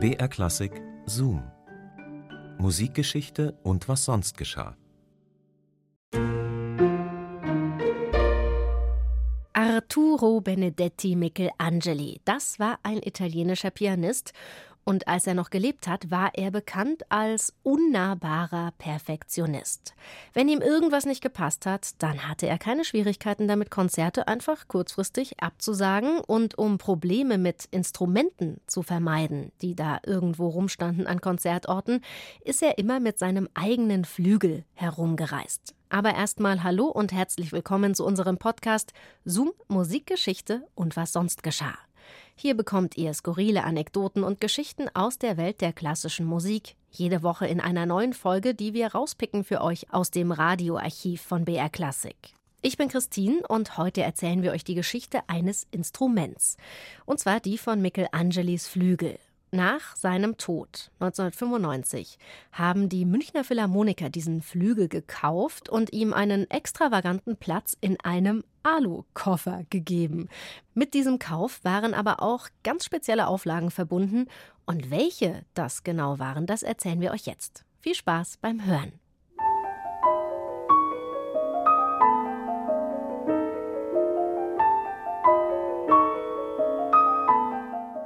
BR Klassik Zoom. Musikgeschichte und was sonst geschah. Arturo Benedetti Michelangeli, das war ein italienischer Pianist und als er noch gelebt hat, war er bekannt als unnahbarer Perfektionist. Wenn ihm irgendwas nicht gepasst hat, dann hatte er keine Schwierigkeiten damit, Konzerte einfach kurzfristig abzusagen und um Probleme mit Instrumenten zu vermeiden, die da irgendwo rumstanden an Konzertorten, ist er immer mit seinem eigenen Flügel herumgereist. Aber erstmal Hallo und herzlich willkommen zu unserem Podcast Zoom Musikgeschichte und was sonst geschah. Hier bekommt ihr skurrile Anekdoten und Geschichten aus der Welt der klassischen Musik. Jede Woche in einer neuen Folge, die wir rauspicken für euch aus dem Radioarchiv von BR Classic. Ich bin Christine und heute erzählen wir euch die Geschichte eines Instruments. Und zwar die von Michelangelis Flügel. Nach seinem Tod 1995 haben die Münchner Philharmoniker diesen Flügel gekauft und ihm einen extravaganten Platz in einem Alu-Koffer gegeben. Mit diesem Kauf waren aber auch ganz spezielle Auflagen verbunden und welche das genau waren, das erzählen wir euch jetzt. Viel Spaß beim Hören.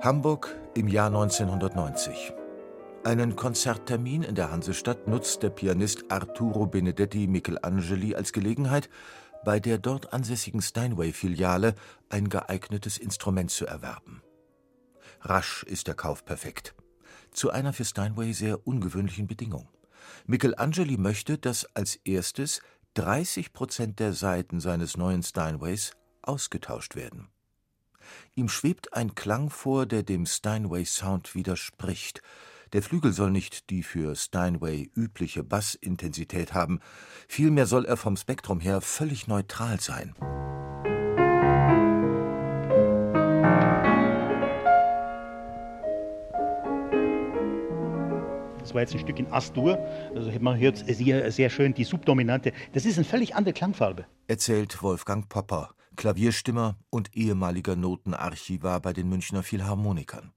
Hamburg im Jahr 1990. Einen Konzerttermin in der Hansestadt nutzt der Pianist Arturo Benedetti Michelangeli als Gelegenheit, bei der dort ansässigen Steinway-Filiale ein geeignetes Instrument zu erwerben. Rasch ist der Kauf perfekt. Zu einer für Steinway sehr ungewöhnlichen Bedingung. Michelangeli möchte, dass als erstes 30 Prozent der Saiten seines neuen Steinways ausgetauscht werden. Ihm schwebt ein Klang vor, der dem Steinway-Sound widerspricht. Der Flügel soll nicht die für Steinway übliche Bassintensität haben, vielmehr soll er vom Spektrum her völlig neutral sein. Das war jetzt ein Stück in Astur. Also man hört sehr, sehr schön die Subdominante. Das ist eine völlig andere Klangfarbe. Erzählt Wolfgang Popper. Klavierstimmer und ehemaliger Notenarchivar bei den Münchner Philharmonikern.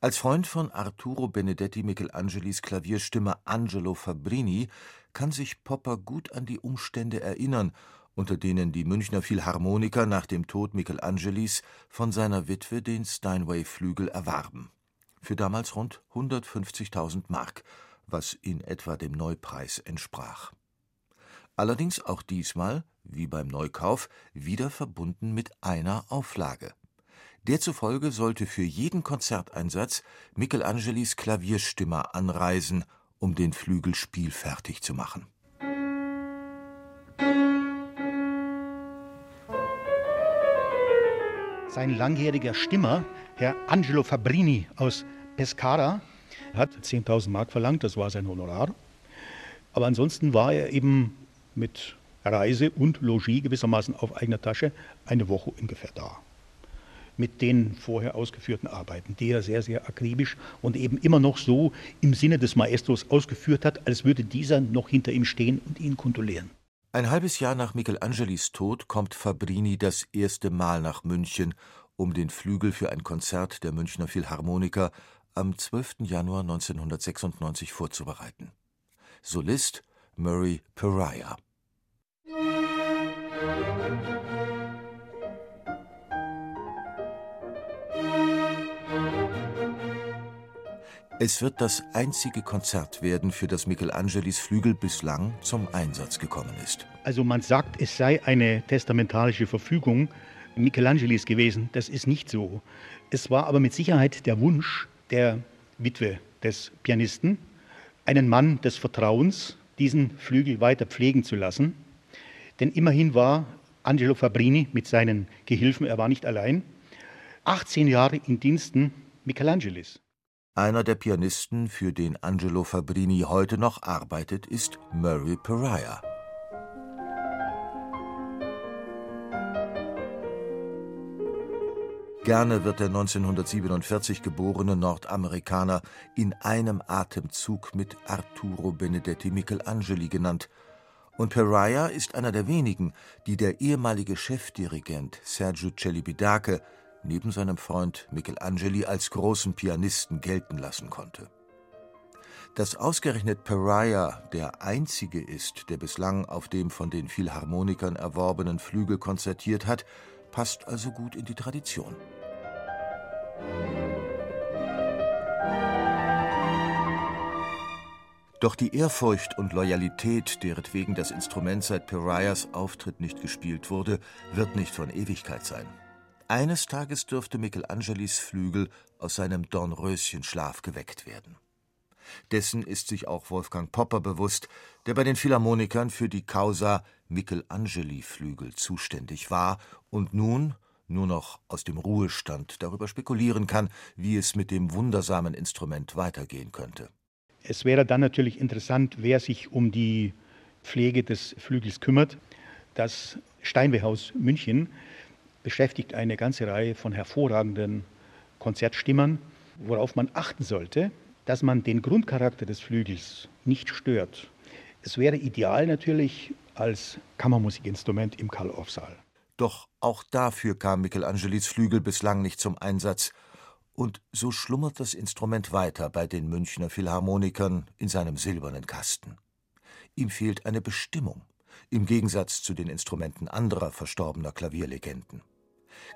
Als Freund von Arturo Benedetti Michelangelis Klavierstimmer Angelo Fabrini kann sich Popper gut an die Umstände erinnern, unter denen die Münchner Philharmoniker nach dem Tod Michelangelis von seiner Witwe den Steinway-Flügel erwarben. Für damals rund 150.000 Mark, was in etwa dem Neupreis entsprach. Allerdings auch diesmal wie beim Neukauf, wieder verbunden mit einer Auflage. Derzufolge sollte für jeden Konzerteinsatz Michelangelis Klavierstimmer anreisen, um den Flügel spielfertig zu machen. Sein langjähriger Stimmer, Herr Angelo Fabrini aus Pescara, hat 10.000 Mark verlangt, das war sein Honorar. Aber ansonsten war er eben mit Reise und Logis gewissermaßen auf eigener Tasche eine Woche ungefähr da. Mit den vorher ausgeführten Arbeiten, die er sehr, sehr akribisch und eben immer noch so im Sinne des Maestros ausgeführt hat, als würde dieser noch hinter ihm stehen und ihn kontrollieren. Ein halbes Jahr nach Michelangelis Tod kommt Fabrini das erste Mal nach München, um den Flügel für ein Konzert der Münchner Philharmoniker am 12. Januar 1996 vorzubereiten. Solist Murray Pariah. Es wird das einzige Konzert werden, für das Michelangelis Flügel bislang zum Einsatz gekommen ist. Also man sagt, es sei eine testamentarische Verfügung Michelangelis gewesen. Das ist nicht so. Es war aber mit Sicherheit der Wunsch der Witwe des Pianisten, einen Mann des Vertrauens, diesen Flügel weiter pflegen zu lassen. Denn immerhin war Angelo Fabrini mit seinen Gehilfen, er war nicht allein, 18 Jahre in Diensten Michelangelis. Einer der Pianisten, für den Angelo Fabrini heute noch arbeitet, ist Murray Pariah. Gerne wird der 1947 geborene Nordamerikaner in einem Atemzug mit Arturo Benedetti Michelangeli genannt. Und Pariah ist einer der wenigen, die der ehemalige Chefdirigent Sergio Celibidache neben seinem Freund Michelangeli als großen Pianisten gelten lassen konnte. Dass ausgerechnet Pariah der einzige ist, der bislang auf dem von den Philharmonikern erworbenen Flügel konzertiert hat, passt also gut in die Tradition. Doch die Ehrfurcht und Loyalität, deretwegen das Instrument seit Pariahs Auftritt nicht gespielt wurde, wird nicht von Ewigkeit sein. Eines Tages dürfte Michelangelis Flügel aus seinem Dornröschenschlaf geweckt werden. Dessen ist sich auch Wolfgang Popper bewusst, der bei den Philharmonikern für die Causa Michelangeli-Flügel zuständig war und nun nur noch aus dem Ruhestand darüber spekulieren kann, wie es mit dem wundersamen Instrument weitergehen könnte. Es wäre dann natürlich interessant, wer sich um die Pflege des Flügels kümmert. Das Steinwehhaus München beschäftigt eine ganze Reihe von hervorragenden Konzertstimmern, worauf man achten sollte, dass man den Grundcharakter des Flügels nicht stört. Es wäre ideal natürlich als Kammermusikinstrument im Karl-Orff-Saal. Doch auch dafür kam Michelangelis Flügel bislang nicht zum Einsatz. Und so schlummert das Instrument weiter bei den Münchner Philharmonikern in seinem silbernen Kasten. Ihm fehlt eine Bestimmung, im Gegensatz zu den Instrumenten anderer verstorbener Klavierlegenden.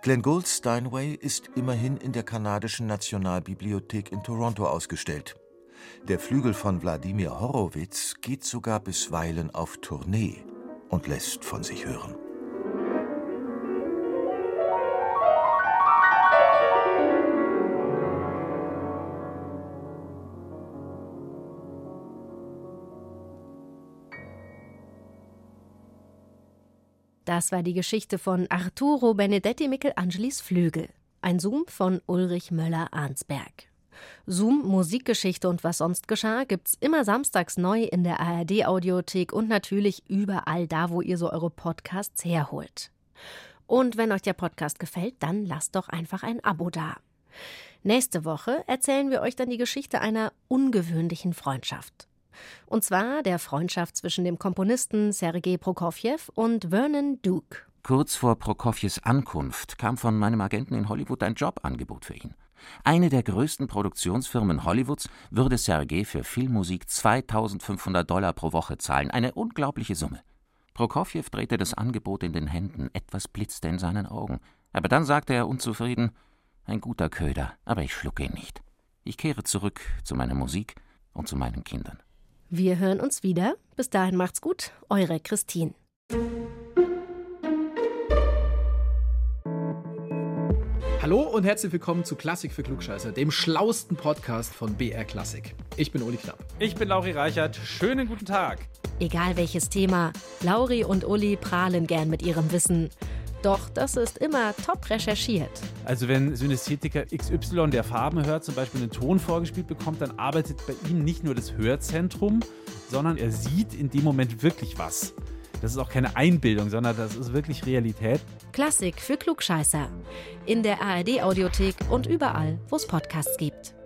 Glenn Gould's Steinway ist immerhin in der kanadischen Nationalbibliothek in Toronto ausgestellt. Der Flügel von Wladimir Horowitz geht sogar bisweilen auf Tournee und lässt von sich hören. Das war die Geschichte von Arturo Benedetti Michelangelis Flügel. Ein Zoom von Ulrich Möller-Arnsberg. Zoom, Musikgeschichte und was sonst geschah, gibt's immer samstags neu in der ARD-Audiothek und natürlich überall da, wo ihr so eure Podcasts herholt. Und wenn euch der Podcast gefällt, dann lasst doch einfach ein Abo da. Nächste Woche erzählen wir euch dann die Geschichte einer ungewöhnlichen Freundschaft. Und zwar der Freundschaft zwischen dem Komponisten Sergei Prokofjew und Vernon Duke. Kurz vor Prokofjews Ankunft kam von meinem Agenten in Hollywood ein Jobangebot für ihn. Eine der größten Produktionsfirmen Hollywoods würde Sergei für Filmmusik 2500 Dollar pro Woche zahlen. Eine unglaubliche Summe. Prokofjew drehte das Angebot in den Händen, etwas blitzte in seinen Augen. Aber dann sagte er unzufrieden: Ein guter Köder, aber ich schlucke ihn nicht. Ich kehre zurück zu meiner Musik und zu meinen Kindern. Wir hören uns wieder. Bis dahin macht's gut. Eure Christine. Hallo und herzlich willkommen zu Klassik für Klugscheißer, dem schlausten Podcast von BR Klassik. Ich bin Uli Knapp. Ich bin Lauri Reichert. Schönen guten Tag. Egal welches Thema, Lauri und Uli prahlen gern mit ihrem Wissen. Doch das ist immer top recherchiert. Also wenn Synästhetiker XY der Farben hört, zum Beispiel einen Ton vorgespielt bekommt, dann arbeitet bei ihm nicht nur das Hörzentrum, sondern er sieht in dem Moment wirklich was. Das ist auch keine Einbildung, sondern das ist wirklich Realität. Klassik für Klugscheißer. In der ARD-Audiothek und überall, wo es Podcasts gibt.